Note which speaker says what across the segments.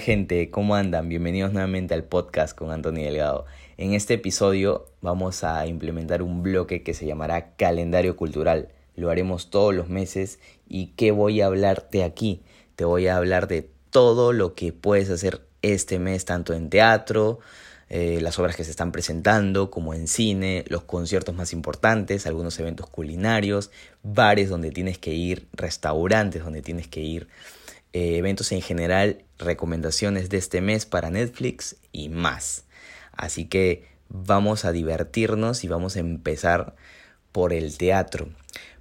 Speaker 1: gente? ¿Cómo andan? Bienvenidos nuevamente al podcast con Antonio Delgado. En este episodio vamos a implementar un bloque que se llamará calendario cultural. Lo haremos todos los meses y ¿qué voy a hablarte aquí? Te voy a hablar de todo lo que puedes hacer este mes, tanto en teatro, eh, las obras que se están presentando, como en cine, los conciertos más importantes, algunos eventos culinarios, bares donde tienes que ir, restaurantes donde tienes que ir, eh, eventos en general, recomendaciones de este mes para Netflix y más. Así que vamos a divertirnos y vamos a empezar por el teatro.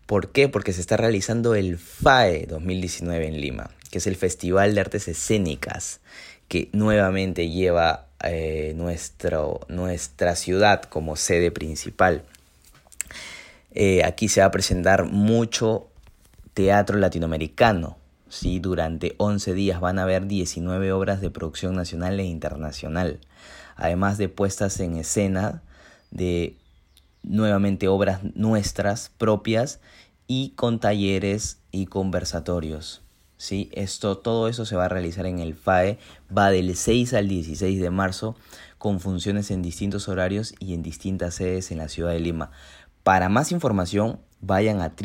Speaker 1: ¿Por qué? Porque se está realizando el FAE 2019 en Lima, que es el Festival de Artes Escénicas, que nuevamente lleva eh, nuestra ciudad como sede principal. Eh, aquí se va a presentar mucho teatro latinoamericano. ¿Sí? Durante 11 días van a haber 19 obras de producción nacional e internacional, además de puestas en escena de nuevamente obras nuestras propias y con talleres y conversatorios. ¿sí? Esto, todo eso se va a realizar en el FAE, va del 6 al 16 de marzo con funciones en distintos horarios y en distintas sedes en la ciudad de Lima. Para más información, vayan a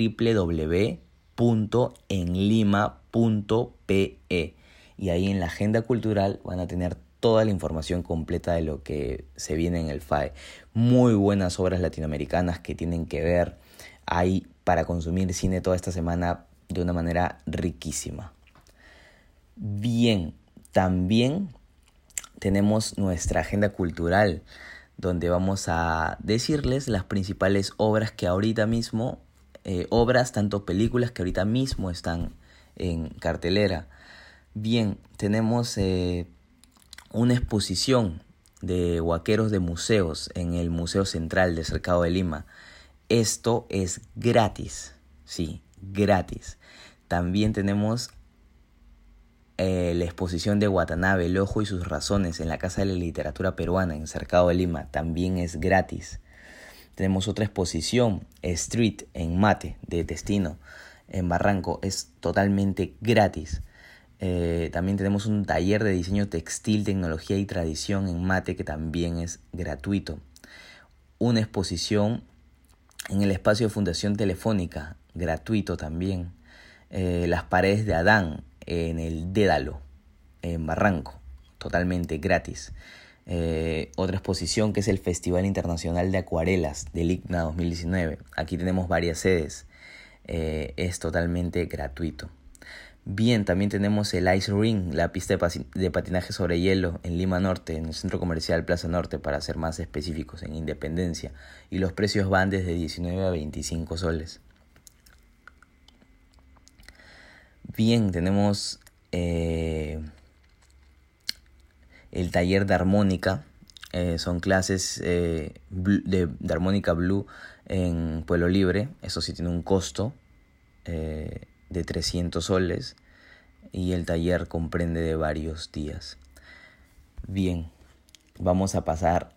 Speaker 1: www.enlima.pe y ahí en la agenda cultural van a tener toda la información completa de lo que se viene en el FAE. Muy buenas obras latinoamericanas que tienen que ver. Hay para consumir cine toda esta semana de una manera riquísima. Bien, también tenemos nuestra agenda cultural, donde vamos a decirles las principales obras que ahorita mismo, eh, obras, tanto películas que ahorita mismo están en cartelera. Bien, tenemos eh, una exposición de huaqueros de museos en el Museo Central de Cercado de Lima. Esto es gratis, sí, gratis. También tenemos eh, la exposición de Watanabe, El Ojo y sus Razones en la Casa de la Literatura Peruana en Cercado de Lima. También es gratis. Tenemos otra exposición, Street, en Mate, de Destino, en Barranco. Es totalmente gratis. Eh, también tenemos un taller de diseño textil, tecnología y tradición en Mate que también es gratuito. Una exposición en el espacio de Fundación Telefónica, gratuito también. Eh, las paredes de Adán en el Dédalo, en Barranco, totalmente gratis. Eh, otra exposición que es el Festival Internacional de Acuarelas del IGNA 2019. Aquí tenemos varias sedes. Eh, es totalmente gratuito. Bien, también tenemos el Ice Ring, la pista de, patinaje sobre hielo en Lima Norte, en el centro comercial Plaza Norte, para ser más específicos, en Independencia. Y los precios van desde 19 a 25 soles. Bien, tenemos eh, el taller de armónica. Eh, son clases eh, de, armónica blue en Pueblo Libre. Eso sí tiene un costo de 300 soles. Y el taller comprende de varios días. Bien, vamos a pasar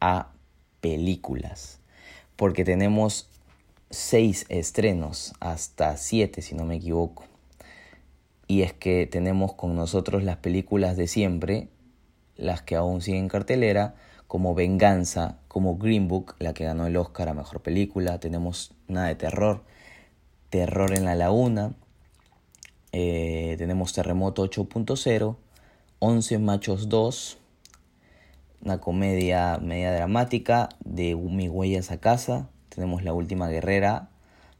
Speaker 1: a películas. Porque tenemos seis estrenos, hasta siete si no me equivoco. Y es que tenemos con nosotros las películas de siempre, las que aún siguen cartelera, como Venganza, como Green Book, la que ganó el Oscar a Mejor Película. Tenemos una de terror, Terror en la Laguna. Eh, tenemos Terremoto 8.0, 11 Machos 2, una comedia media dramática de Mi Huellas a Casa, tenemos La Última Guerrera,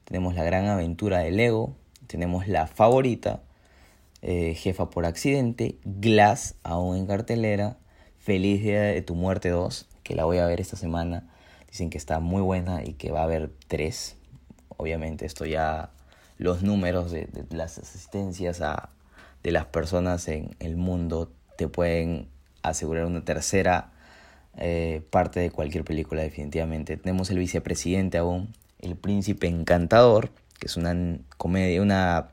Speaker 1: tenemos La Gran Aventura del Ego, tenemos La Favorita, eh, Jefa por Accidente, Glass, aún en cartelera, Feliz Día de tu Muerte 2, que la voy a ver esta semana. Dicen que está muy buena y que va a haber tres. Obviamente esto ya los números de, las asistencias a, de las personas en el mundo te pueden asegurar una tercera eh, parte de cualquier película definitivamente. Tenemos el vicepresidente aún, el príncipe encantador, que es una comedia, una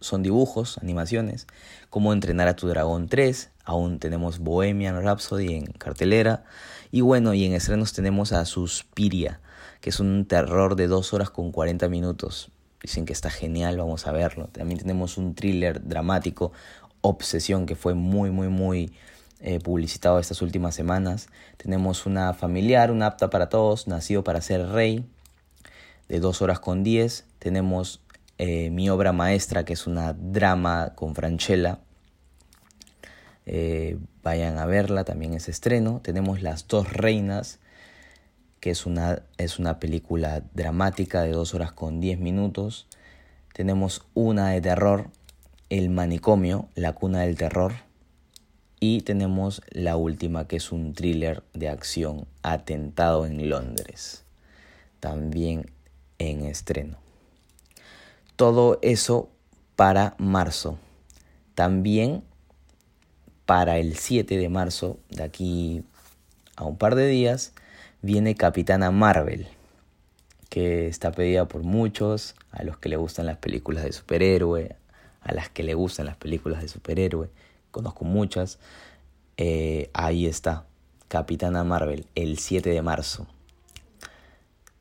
Speaker 1: son dibujos, animaciones, como entrenar a tu dragón 3, aún tenemos Bohemian Rhapsody en cartelera, y bueno, y en estrenos tenemos a Suspiria, que es un terror de 2 horas con 40 minutos. Dicen que está genial, vamos a verlo. También tenemos un thriller dramático, Obsesión, que fue muy, muy, muy eh, publicitado estas últimas semanas. Tenemos una familiar, una apta para todos, nacido para ser rey, de 2 horas con 10. Tenemos eh, mi obra maestra, que es una drama con Franchella. Eh, vayan a verla, también es estreno. Tenemos Las dos reinas, que es una, es una película dramática de 2 horas con 10 minutos. Tenemos una de terror, El manicomio, la cuna del terror. Y tenemos la última, que es un thriller de acción, Atentado en Londres. También en estreno. Todo eso para marzo. También para el 7 de marzo, de aquí a un par de días, viene Capitana Marvel, que está pedida por muchos, a los que le gustan las películas de superhéroe, a las que le gustan las películas de superhéroe, conozco muchas. Eh, ahí está, Capitana Marvel, el 7 de marzo.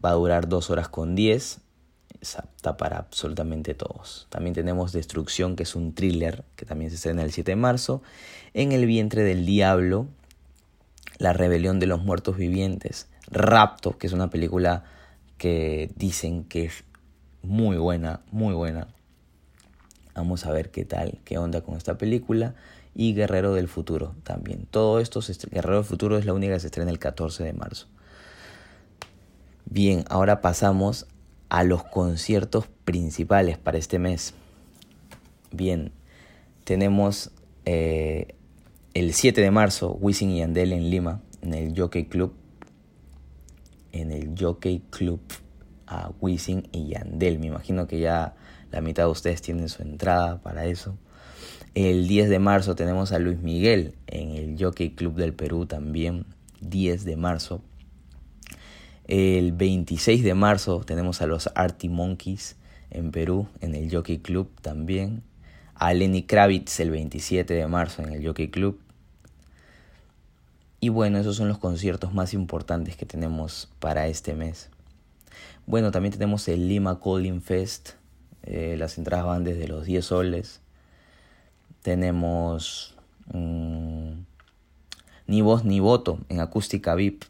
Speaker 1: Va a durar 2 horas con 10 es apta para absolutamente todos. También tenemos Destrucción, que es un thriller que también se estrena el 7 de marzo. En el vientre del diablo, La rebelión de los muertos vivientes. Rapto, que es una película que dicen que es muy buena, muy buena. Vamos a ver qué tal, qué onda con esta película. Y Guerrero del Futuro también. Todo esto, Guerrero del Futuro es la única que se estrena el 14 de marzo. Bien, ahora pasamos a los conciertos principales para este mes. Bien, tenemos eh, el 7 de marzo Wisin y Yandel en Lima, en el Jockey Club. En el Jockey Club a Wisin y Yandel. Me imagino que ya la mitad de ustedes tienen su entrada para eso. El 10 de marzo tenemos a Luis Miguel en el Jockey Club del Perú también. 10 de marzo. El 26 de marzo tenemos a los Artie Monkeys en Perú, en el Jockey Club también. A Lenny Kravitz el 27 de marzo en el Jockey Club. Y bueno, esos son los conciertos más importantes que tenemos para este mes. Bueno, también tenemos el Lima Calling Fest. Eh, las entradas van desde los 10 soles. Tenemos mm, Ni Voz Ni Voto en acústica VIP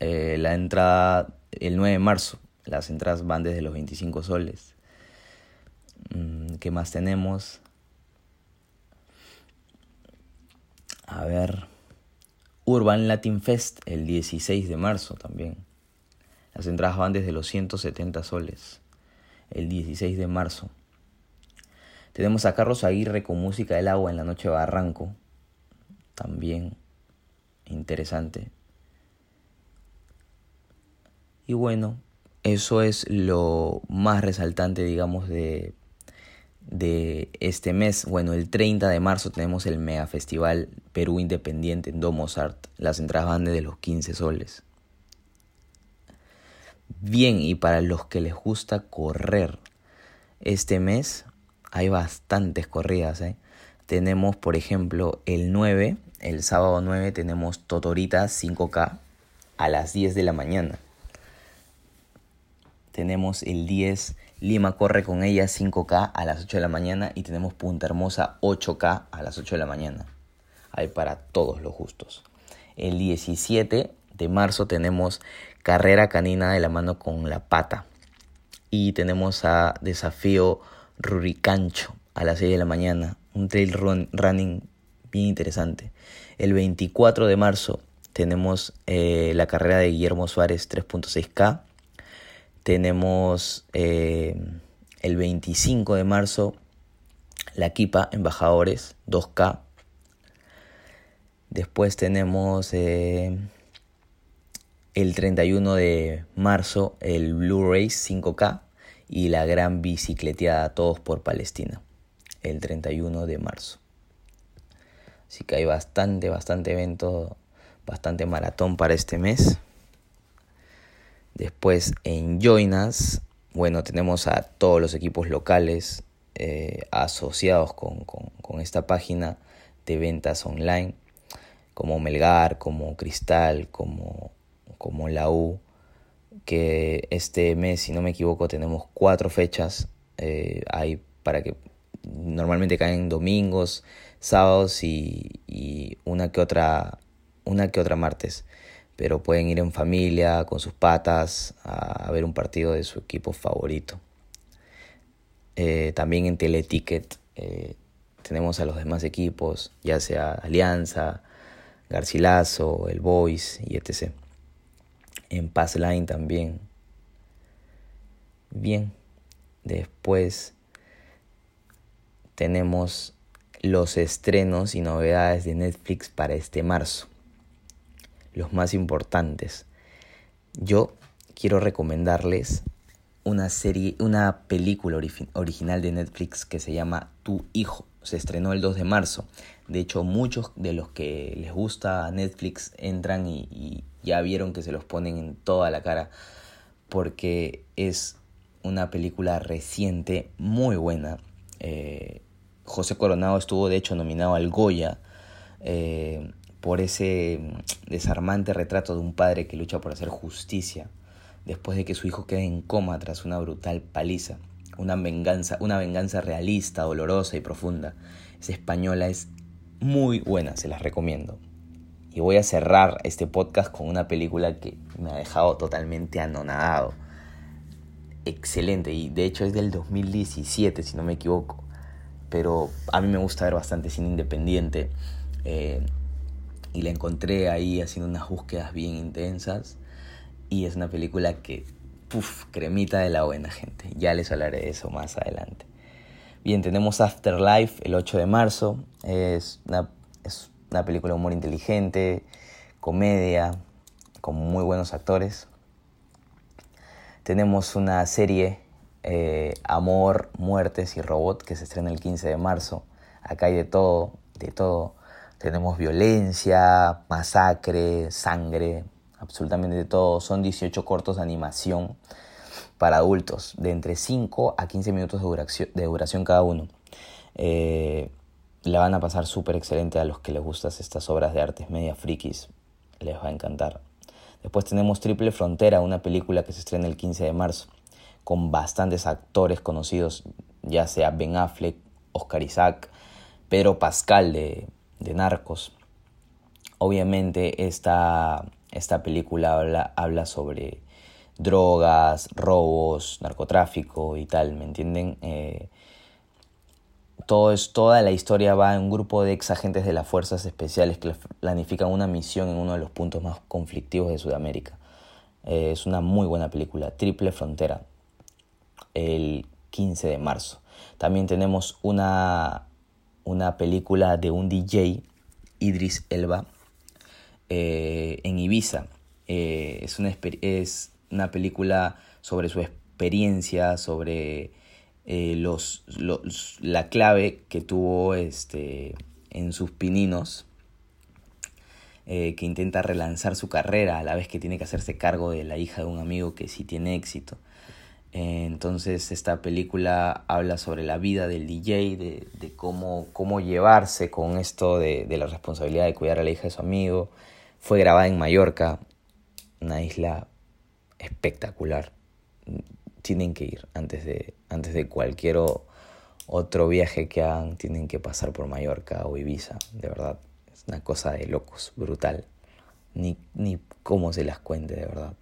Speaker 1: eh, la entrada el 9 de marzo. Las entradas van desde los 25 soles. Mm, ¿Qué más tenemos? A ver. Urban Latin Fest el 16 de marzo también. Las entradas van desde los 170 soles. El 16 de marzo. Tenemos a Carlos Aguirre con música del agua en la noche Barranco. También interesante. Y bueno, eso es lo más resaltante, digamos, de, de este mes. Bueno, el 30 de marzo tenemos el Mega Festival Perú Independiente en Domos Art. Las entradas van de los 15 soles. Bien, y para los que les gusta correr, este mes hay bastantes corridas. ¿eh? Tenemos, por ejemplo, el 9, el sábado 9 tenemos Totorita 5K a las 10 de la mañana tenemos el 10 Lima corre con ella 5K a las 8 de la mañana y tenemos Punta Hermosa 8K a las 8 de la mañana. Hay para todos los gustos. El 17 de marzo tenemos Carrera Canina de la mano con la pata. Y tenemos a Desafío Ruricancho a las 6 de la mañana. Un trail running bien interesante. El 24 de marzo tenemos eh, la carrera de Guillermo Suárez 3.6K tenemos eh, el 25 de marzo la Kipa Embajadores 2K. Después tenemos eh, el 31 de marzo el Blu-ray 5K y la gran bicicleteada Todos por Palestina el 31 de marzo. Así que hay bastante, bastante evento, bastante maratón para este mes. Después en Joinas, bueno, tenemos a todos los equipos locales eh, asociados con, esta página de ventas online, como Melgar, como Cristal, como, como la U, que este mes, si no me equivoco, tenemos cuatro fechas. Eh, hay para que normalmente caen domingos, sábados y, y una que otra una que otra martes pero pueden ir en familia, con sus patas, a, ver un partido de su equipo favorito. Eh, también en Teleticket eh, tenemos a los demás equipos, ya sea Alianza, Garcilaso, El Boys y etc. En Passline también. Bien, después tenemos los estrenos y novedades de Netflix para este marzo los más importantes. Yo quiero recomendarles una serie, una película original de Netflix que se llama Tu hijo. Se estrenó el 2 de marzo. De hecho, muchos de los que les gusta Netflix entran y, ya vieron que se los ponen en toda la cara porque es una película reciente muy buena. Eh, José Coronado estuvo de hecho nominado al Goya. Eh, por ese mm, desarmante retrato de un padre que lucha por hacer justicia después de que su hijo quede en coma tras una brutal paliza. Una venganza, una venganza realista, dolorosa y profunda. Esa española es muy buena, se las recomiendo. Y voy a cerrar este podcast con una película que me ha dejado totalmente anonadado. Excelente, y de hecho es del 2017, si no me equivoco. Pero a mí me gusta ver bastante cine independiente. Eh, y la encontré ahí haciendo unas búsquedas bien intensas y es una película que, puff, cremita de la buena gente. Ya les hablaré de eso más adelante. Bien, tenemos Afterlife el 8 de marzo. Es una, es una película de humor inteligente, comedia, con muy buenos actores. Tenemos una serie eh, Amor, Muertes y Robot que se estrena el 15 de marzo. Acá hay de todo, de todo. Tenemos violencia, masacre, sangre, absolutamente todo. Son 18 cortos de animación para adultos, de entre 5 a 15 minutos de duración, de duración cada uno. Eh, la van a pasar súper excelente a los que les gustan estas obras de artes media frikis. Les va a encantar. Después tenemos Triple Frontera, una película que se estrena el 15 de marzo, con bastantes actores conocidos, ya sea Ben Affleck, Oscar Isaac, Pedro Pascal de de narcos. Obviamente esta, esta película habla, habla sobre drogas, robos, narcotráfico y tal, ¿me entienden? Eh, todo es, toda la historia va en un grupo de ex agentes de las fuerzas especiales que planifican una misión en uno de los puntos más conflictivos de Sudamérica. Eh, es una muy buena película, Triple Frontera, el 15 de marzo. También tenemos una una película de un DJ, Idris Elba, eh, en Ibiza. Eh, es, una, es una película sobre su experiencia, sobre eh, los, la clave que tuvo este, en sus pininos, que intenta relanzar su carrera a la vez que tiene que hacerse cargo de la hija de un amigo que sí tiene éxito. Entonces esta película habla sobre la vida del DJ, de, cómo, cómo llevarse con esto de, la responsabilidad de cuidar a la hija de su amigo. Fue grabada en Mallorca, una isla espectacular. Tienen que ir antes de, antes de cualquier otro viaje que hagan, tienen que pasar por Mallorca o Ibiza, de verdad. Es una cosa de locos, brutal. Ni, ni cómo se las cuente, de verdad.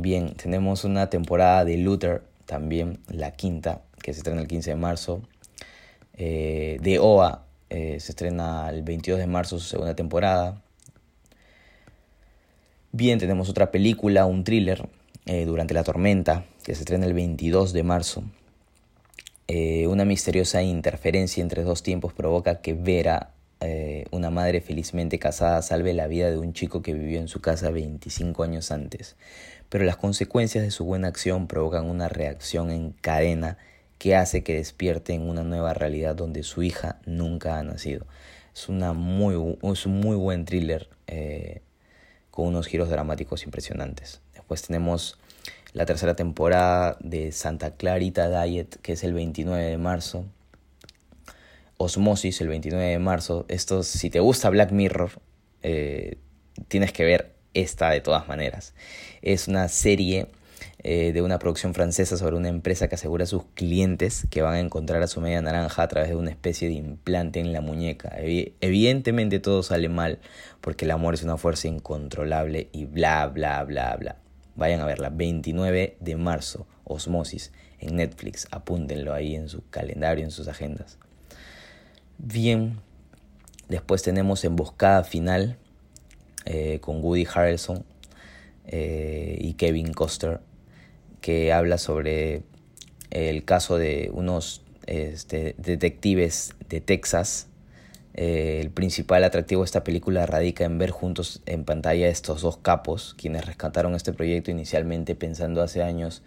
Speaker 1: Bien, tenemos una temporada de Luther, también la quinta, que se estrena el 15 de marzo. Eh, de OA eh, se estrena el 22 de marzo su segunda temporada. Bien, tenemos otra película, un thriller, eh, Durante la tormenta, que se estrena el 22 de marzo. una misteriosa interferencia entre dos tiempos provoca que Vera, una madre felizmente casada, salve la vida de un chico que vivió en su casa 25 años antes pero las consecuencias de su buena acción provocan una reacción en cadena que hace que despierte en una nueva realidad donde su hija nunca ha nacido. Es, una muy, es un muy buen thriller eh, con unos giros dramáticos impresionantes. Después tenemos la tercera temporada de Santa Clarita Diet, que es el 29 de marzo. Osmosis, el 29 de marzo. Esto, si te gusta Black Mirror, eh, tienes que ver esta de todas maneras. Es una serie eh, de una producción francesa sobre una empresa que asegura a sus clientes que van a encontrar a su media naranja a través de una especie de implante en la muñeca. Evidentemente todo sale mal porque el amor es una fuerza incontrolable y bla, bla, bla, bla. Vayan a verla, 29 de marzo, Osmosis, en Netflix. Apúntenlo ahí en su calendario, en sus agendas. Bien, después tenemos Emboscada Final eh, con Woody Harrelson eh, y Kevin Costner que habla sobre el caso de unos este, detectives de Texas. Eh, el principal atractivo de esta película radica en ver juntos en pantalla estos dos capos, quienes rescataron este proyecto inicialmente pensando hace años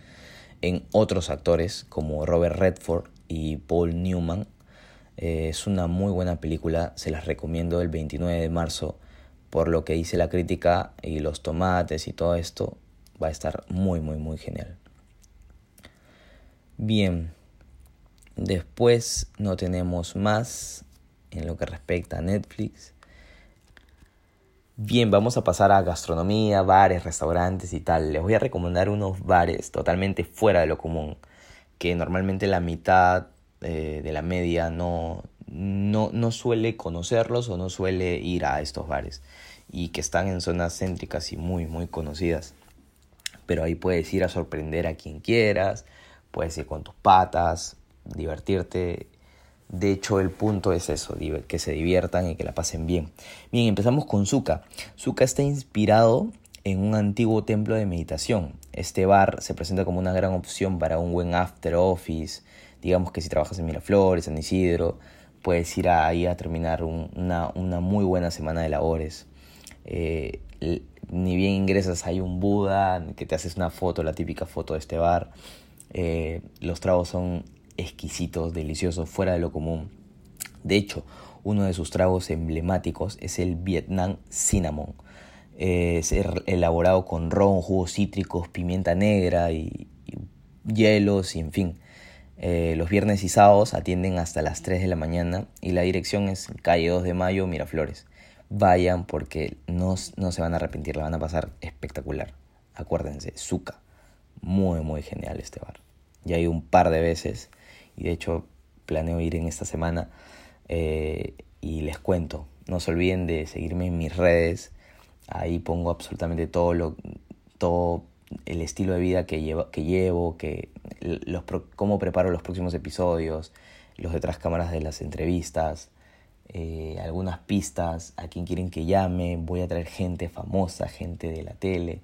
Speaker 1: en otros actores como Robert Redford y Paul Newman. Eh, es una muy buena película, se las recomiendo el 29 de marzo, por lo que dice la crítica y los tomates y todo esto, va a estar muy, muy, muy genial. Bien, después no tenemos más en lo que respecta a Netflix. Bien, vamos a pasar a gastronomía, bares, restaurantes y tal. Les voy a recomendar unos bares totalmente fuera de lo común, que normalmente la mitad eh, de la media no, no, no suele conocerlos o no suele ir a estos bares y que están en zonas céntricas y muy, muy conocidas. Pero ahí puedes ir a sorprender a quien quieras, puedes ir con tus patas, divertirte. De hecho, el punto es eso, que se diviertan y que la pasen bien. Bien, empezamos con Zuka. Zuka está inspirado en un antiguo templo de meditación. Este bar se presenta como una gran opción para un buen after office. Digamos que si trabajas en Miraflores, San Isidro, puedes ir ahí a terminar una, muy buena semana de labores. Eh, ni bien ingresas, hay un Buda que te haces una foto, la típica foto de este bar. Eh, los tragos son exquisitos, deliciosos, fuera de lo común. De hecho, uno de sus tragos emblemáticos es el Vietnam Cinnamon. es elaborado con ron, jugos cítricos, pimienta negra y, hielos y en fin. Eh, los viernes y sábados atienden hasta las 3 de la mañana y la dirección es calle 2 de Mayo, Miraflores. Vayan porque no, no se van a arrepentir, la van a pasar espectacular. Acuérdense, Zuka. Muy, muy genial este bar. Ya he ido un par de veces y de hecho planeo ir en esta semana eh, y les cuento. No se olviden de seguirme en mis redes. Ahí pongo absolutamente todo lo todo el estilo de vida que llevo, que llevo, que los, cómo preparo los próximos episodios, los detrás cámaras de las entrevistas, eh, algunas pistas, a quien quieren que llame, voy a traer gente famosa, gente de la tele,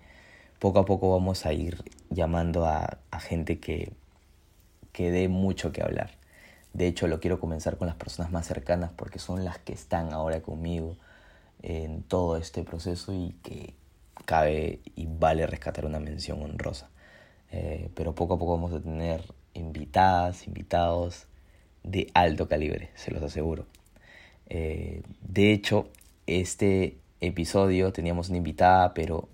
Speaker 1: poco a poco vamos a ir llamando a, gente que, que dé mucho que hablar. De hecho, lo quiero comenzar con las personas más cercanas porque son las que están ahora conmigo en todo este proceso y que cabe y vale rescatar una mención honrosa. Eh, pero poco a poco vamos a tener invitadas, invitados de alto calibre, se los aseguro. Eh, de hecho, este episodio teníamos una invitada, pero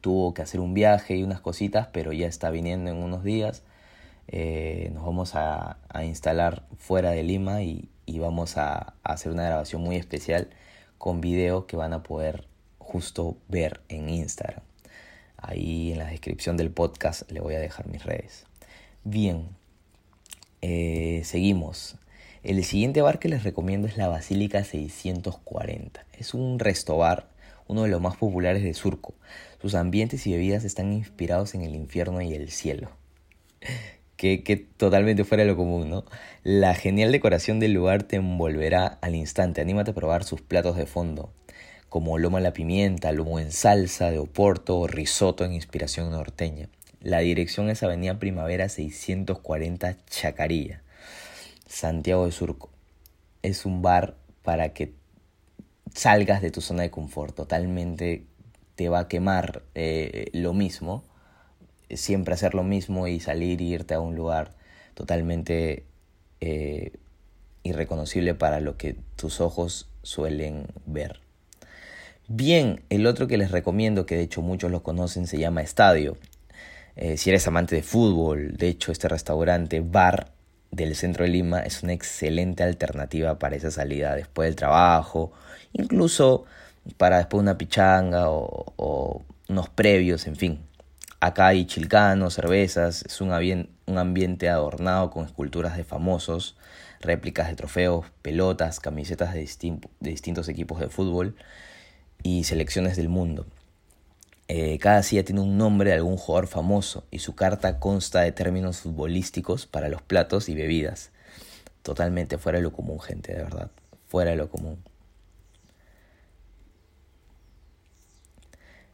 Speaker 1: tuvo que hacer un viaje y unas cositas, pero ya está viniendo en unos días. Eh, nos vamos a, instalar fuera de Lima y, vamos a, hacer una grabación muy especial con video que van a poder justo ver en Instagram. Ahí en la descripción del podcast le voy a dejar mis redes. Bien, eh, seguimos. El siguiente bar que les recomiendo es la Basílica 640. Es un resto bar uno de los más populares de Surco. Sus ambientes y bebidas están inspirados en el infierno y el cielo. Que, que, totalmente fuera de lo común, ¿no? La genial decoración del lugar te envolverá al instante. Anímate a probar sus platos de fondo, como lomo la pimienta, lomo en salsa de Oporto o risotto en inspiración norteña. La dirección es Avenida Primavera 640 Chacarilla, Santiago de Surco. Es un bar para que salgas de tu zona de confort, totalmente te va a quemar eh, lo mismo, siempre hacer lo mismo y salir e irte a un lugar totalmente eh, irreconocible para lo que tus ojos suelen ver. Bien, el otro que les recomiendo, que de hecho muchos lo conocen, se llama Estadio. Eh, si eres amante de fútbol, de hecho este restaurante, bar del centro de Lima, es una excelente alternativa para esa salida después del trabajo incluso para después una pichanga o, unos previos, en fin. Acá hay chilcanos, cervezas, es un, un ambiente adornado con esculturas de famosos, réplicas de trofeos, pelotas, camisetas de, de distintos equipos de fútbol y selecciones del mundo. Eh, cada silla tiene un nombre de algún jugador famoso y su carta consta de términos futbolísticos para los platos y bebidas. Totalmente fuera de lo común, gente, de verdad. Fuera de lo común.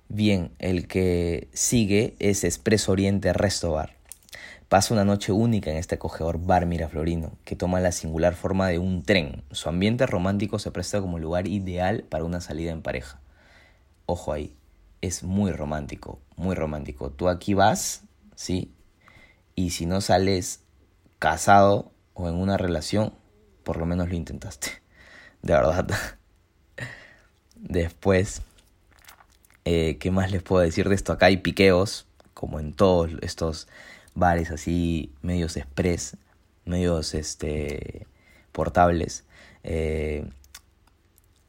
Speaker 1: Bien, el que sigue es Expreso Oriente Resto Bar. Pasa una noche única en este acogedor bar miraflorino, que toma la singular forma de un tren. Su ambiente romántico se presta como lugar ideal para una salida en pareja. Ojo ahí, es muy romántico, muy romántico. Tú aquí vas, ¿sí? Y si no sales casado o en una relación, por lo menos lo intentaste. De verdad. Después eh, ¿Qué más les puedo decir de esto? Acá hay piqueos, como en todos estos bares así, medios express, medios este, portables. Eh,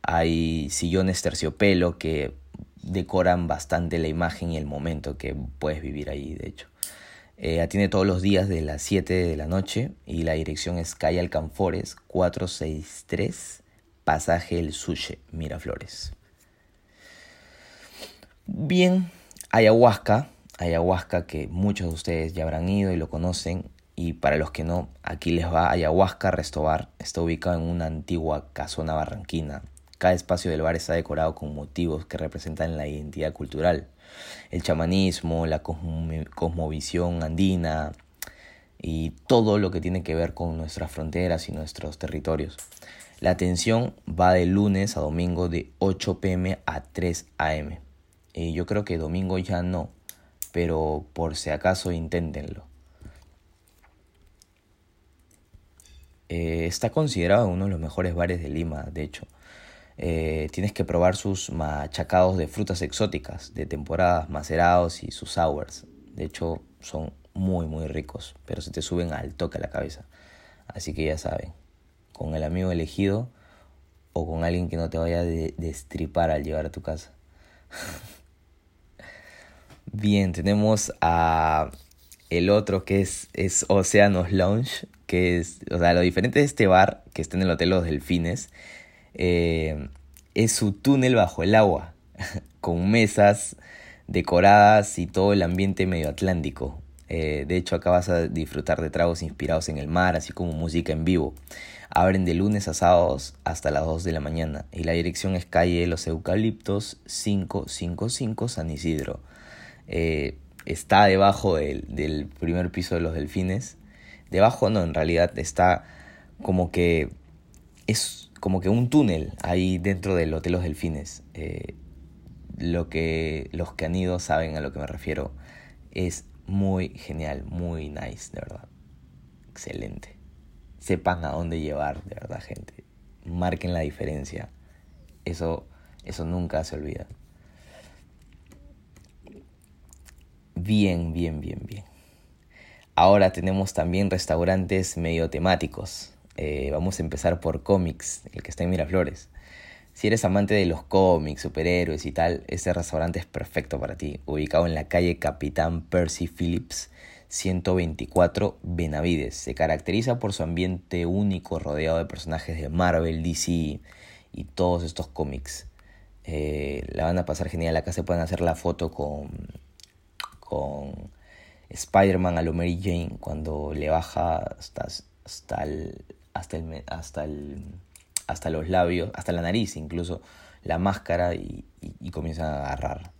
Speaker 1: hay sillones terciopelo que decoran bastante la imagen y el momento que puedes vivir ahí, de hecho. Eh, atiende todos los días de las 7 de la noche y la dirección es calle Alcanfores 463, pasaje El Suche, Miraflores. Bien, ayahuasca, ayahuasca que muchos de ustedes ya habrán ido y lo conocen, y para los que no, aquí les va Ayahuasca Restobar. Está ubicado en una antigua casona barranquina. Cada espacio del bar está decorado con motivos que representan la identidad cultural, el chamanismo, la cosmovisión andina y todo lo que tiene que ver con nuestras fronteras y nuestros territorios. La atención va de lunes a domingo de 8 pm a 3 am. Eh, yo creo que domingo ya no, pero por si acaso inténtenlo. Eh, está considerado uno de los mejores bares de Lima, de hecho. Eh, tienes que probar sus machacados de frutas exóticas de temporadas, macerados y sus sours. De hecho, son muy, muy ricos, pero se te suben al toque a la cabeza. Así que ya saben, con el amigo elegido o con alguien que no te vaya a destripar al llevar a tu casa. Bien, tenemos a el otro que es, es Oceanos Lounge, que es, o sea, lo diferente de este bar, que está en el Hotel Los Delfines, eh, es su túnel bajo el agua, con mesas decoradas y todo el ambiente medio atlántico. Eh, de hecho, acá vas a disfrutar de tragos inspirados en el mar, así como música en vivo. Abren de lunes a sábados hasta las 2 de la mañana y la dirección es calle Los Eucaliptos 555 San Isidro. Eh, está debajo del, primer piso de los delfines. Debajo no, en realidad está como que es como que un túnel ahí dentro del Hotel Los Delfines. Eh, lo que los que han ido saben a lo que me refiero. Es muy genial, muy nice, de verdad. Excelente. Sepan a dónde llevar, de verdad, gente. Marquen la diferencia. Eso, eso nunca se olvida. Bien, bien, bien, bien. Ahora tenemos también restaurantes medio temáticos. Eh, vamos a empezar por cómics, el que está en Miraflores. Si eres amante de los cómics, superhéroes y tal, este restaurante es perfecto para ti. Ubicado en la calle Capitán Percy Phillips, 124 Benavides. Se caracteriza por su ambiente único rodeado de personajes de Marvel, DC y todos estos cómics. Eh, la van a pasar genial. Acá se pueden hacer la foto con con Spider-Man a lo Mary Jane cuando le baja hasta, hasta, el, hasta, el, hasta, el, hasta los labios, hasta la nariz incluso, la máscara y, comienza a agarrar.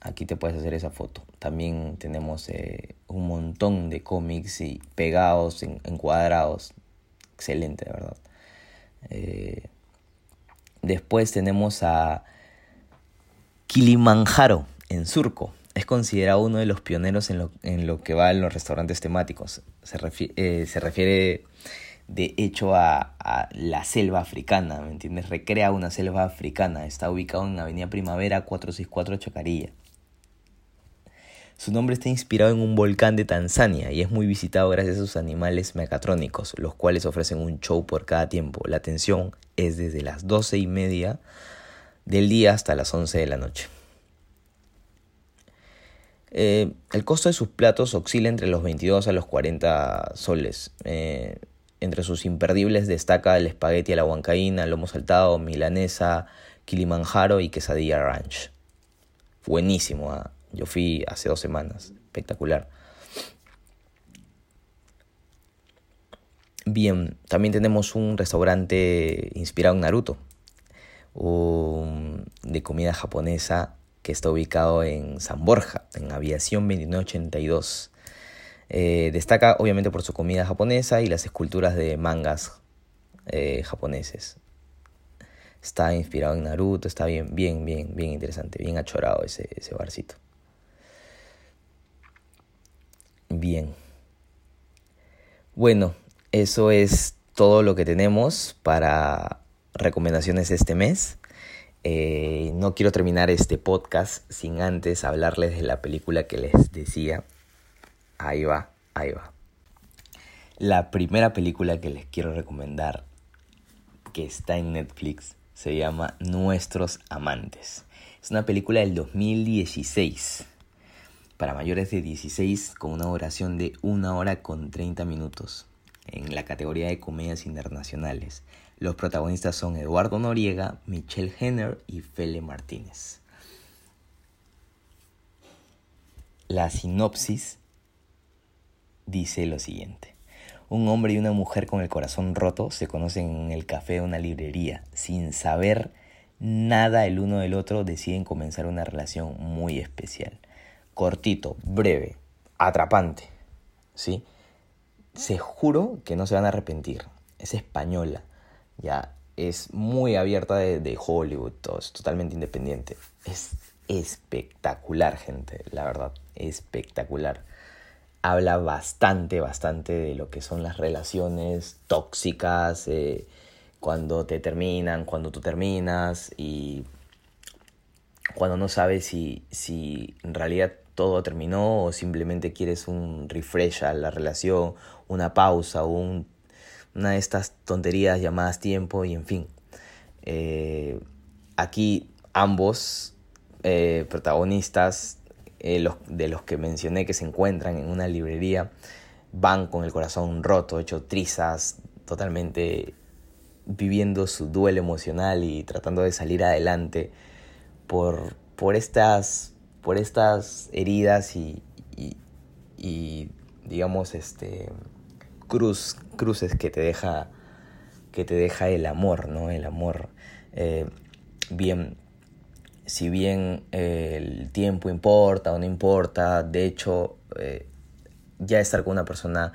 Speaker 1: Aquí te puedes hacer esa foto. También tenemos eh, un montón de cómics y pegados, en, encuadrados. Excelente, de verdad. Eh, después tenemos a Kilimanjaro en Surco es considerado uno de los pioneros en lo, en lo que va en los restaurantes temáticos. Se, eh, refiere, de hecho a, la selva africana, ¿me entiendes? Recrea una selva africana. Está ubicado en Avenida Primavera 464 Chacarilla. Su nombre está inspirado en un volcán de Tanzania y es muy visitado gracias a sus animales mecatrónicos, los cuales ofrecen un show por cada tiempo. La atención es desde las doce y media del día hasta las 11 de la noche. Eh, el costo de sus platos oscila entre los 22 a los 40 soles. Eh, entre sus imperdibles destaca el espagueti a la huancaína, lomo saltado, milanesa, kilimanjaro y quesadilla ranch. Buenísimo, ¿ah? yo fui hace dos semanas, espectacular. Bien, también tenemos un restaurante inspirado en Naruto, de comida japonesa que está ubicado en San Borja, en Aviación 2982. Eh, destaca obviamente por su comida japonesa y las esculturas de mangas eh, japoneses. Está inspirado en Naruto, está bien, bien, bien, bien interesante, bien achorado ese, ese barcito. Bien. Bueno, eso es todo lo que tenemos para recomendaciones este mes. Eh, no quiero terminar este podcast sin antes hablarles de la película que les decía. Ahí va, ahí va. La primera película que les quiero recomendar, que está en Netflix, se llama Nuestros Amantes. Es una película del 2016 para mayores de 16 con una duración de una hora con 30 minutos en la categoría de comedias internacionales. Los protagonistas son Eduardo Noriega, Michelle Henner y Fele Martínez. La sinopsis dice lo siguiente. Un hombre y una mujer con el corazón roto se conocen en el café de una librería. Sin saber nada el uno del otro deciden comenzar una relación muy especial. Cortito, breve, atrapante. ¿Sí? se juro que no se van a arrepentir. Es española, ya es muy abierta de, Hollywood, todo, es totalmente independiente. Es espectacular, gente, la verdad, espectacular. Habla bastante, bastante de lo que son las relaciones tóxicas, eh, cuando te terminan, cuando tú terminas y cuando no sabes si, si en realidad todo terminó o simplemente quieres un refresh a la relación, una pausa o un, una de estas tonterías llamadas tiempo y en fin. Eh, aquí ambos eh, protagonistas eh, los, de los que mencioné que se encuentran en una librería van con el corazón roto, hecho trizas, totalmente viviendo su duelo emocional y tratando de salir adelante por, por estas por estas heridas y, digamos, este, cruz, cruces que te deja, que te deja el amor, ¿no? El amor. Eh, bien, si bien el tiempo importa o no importa, de hecho, eh, ya estar con una persona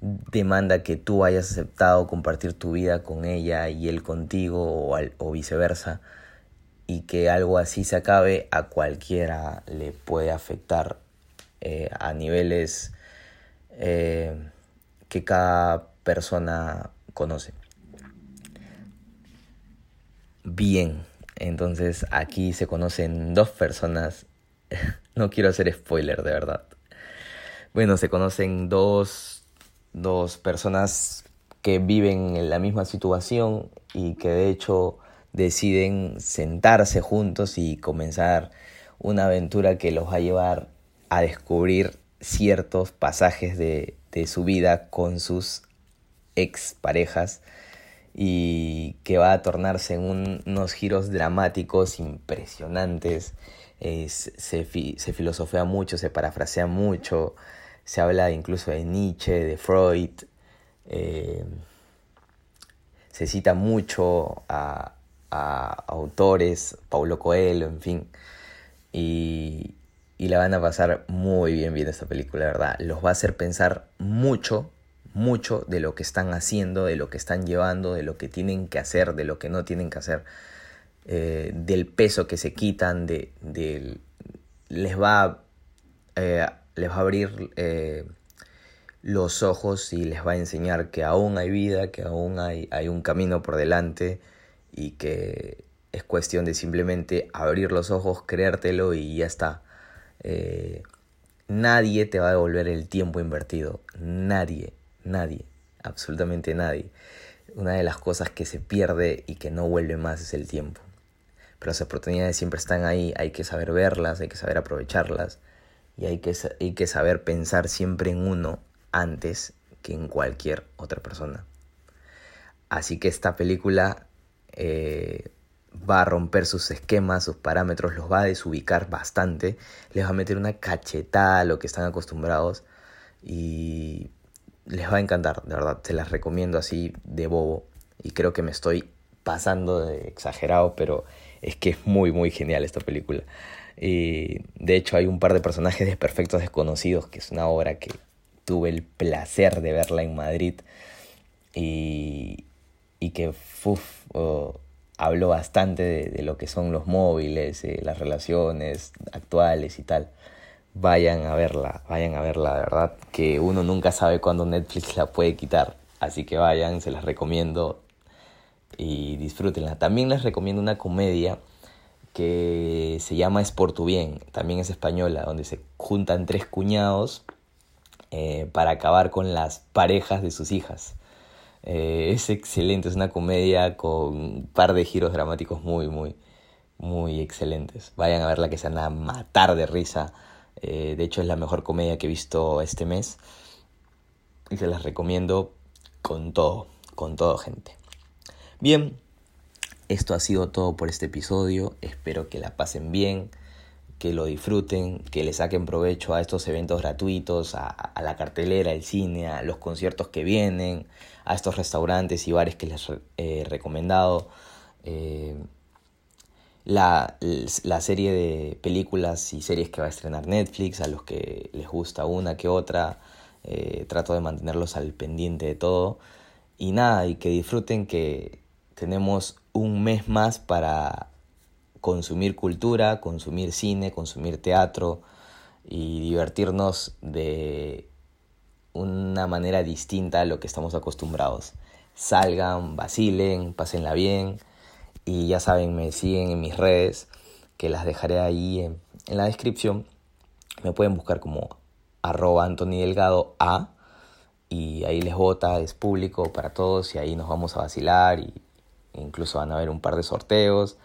Speaker 1: demanda que tú hayas aceptado compartir tu vida con ella y él contigo o, viceversa y que algo así se acabe a cualquiera le puede afectar eh, a niveles eh, que cada persona conoce. Bien, entonces aquí se conocen dos personas. no quiero hacer spoiler, de verdad. Bueno, se conocen dos, dos personas que viven en la misma situación y que de hecho deciden sentarse juntos y comenzar una aventura que los va a llevar a descubrir ciertos pasajes de, su vida con sus exparejas y que va a tornarse en unos giros dramáticos impresionantes. se, filosofea mucho, se parafrasea mucho, se habla incluso de Nietzsche, de Freud, eh, se cita mucho a, a autores, Paulo Coelho, en fin. Y, y la van a pasar muy bien viendo esta película, verdad. Los va a hacer pensar mucho, mucho de lo que están haciendo, de lo que están llevando, de lo que tienen que hacer, de lo que no tienen que hacer, eh, del peso que se quitan, de, les va, eh, les va a abrir eh, los ojos y les va a enseñar que aún hay vida, que aún hay, hay un camino por delante y que es cuestión de simplemente abrir los ojos, creértelo y ya está. Eh, nadie te va a devolver el tiempo invertido. Nadie, nadie, absolutamente nadie. Una de las cosas que se pierde y que no vuelve más es el tiempo. Pero las oportunidades siempre están ahí, hay que saber verlas, hay que saber aprovecharlas y hay que, hay que saber pensar siempre en uno antes que en cualquier otra persona. Así que esta película eh, va a romper sus esquemas, sus parámetros, los va a desubicar bastante, les va a meter una cachetada a lo que están acostumbrados y les va a encantar, de verdad, se las recomiendo así de bobo y creo que me estoy pasando de exagerado, pero es que es muy, muy genial esta película. Y de hecho hay un par de personajes de Perfectos Desconocidos, que es una obra que tuve el placer de verla en Madrid y, y que uf, oh, habló bastante de, lo que son los móviles, eh, las relaciones actuales y tal. Vayan a verla, vayan a verla, de verdad, que uno nunca sabe cuándo Netflix la puede quitar. Así que vayan, se las recomiendo y disfrútenla. También les recomiendo una comedia que se llama Es por tu bien, también es española, donde se juntan tres cuñados eh, para acabar con las parejas de sus hijas. Eh, es excelente, es una comedia con un par de giros dramáticos muy, muy, muy excelentes. Vayan a verla que se van a matar de risa. Eh, de hecho es la mejor comedia que he visto este mes. Y se las recomiendo con todo, con todo gente. Bien, esto ha sido todo por este episodio. Espero que la pasen bien, que lo disfruten, que le saquen provecho a estos eventos gratuitos, a, la cartelera, el cine, a los conciertos que vienen, a estos restaurantes y bares que les he recomendado. Eh, la, la, serie de películas y series que va a estrenar Netflix, a los que les gusta una que otra, eh, trato de mantenerlos al pendiente de todo. Y nada, y que disfruten que, tenemos un mes más para consumir cultura, consumir cine, consumir teatro y divertirnos de una manera distinta a lo que estamos acostumbrados. Salgan, vacilen, pásenla bien y ya saben, me siguen en mis redes que las dejaré ahí en, la descripción. Me pueden buscar como arroba Anthony Delgado A y ahí les vota, es público para todos y ahí nos vamos a vacilar y Incluso van a haber un par de sorteos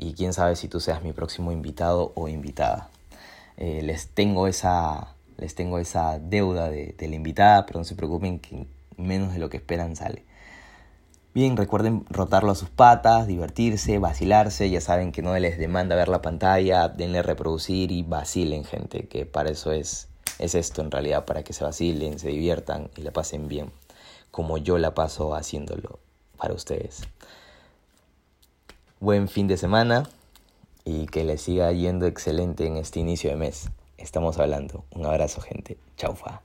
Speaker 1: y quién sabe si tú seas mi próximo invitado o invitada. Eh, les, tengo esa, les tengo esa deuda de, de la invitada, pero no se preocupen que menos de lo que esperan sale. Bien, recuerden rotarlo a sus patas, divertirse, vacilarse. Ya saben que no les demanda ver la pantalla, denle reproducir y vacilen, gente, que para eso es, es esto en realidad, para que se vacilen, se diviertan y la pasen bien, como yo la paso haciéndolo para ustedes. Buen fin de semana y que les siga yendo excelente en este inicio de mes. Estamos hablando. Un abrazo, gente. Chaufa.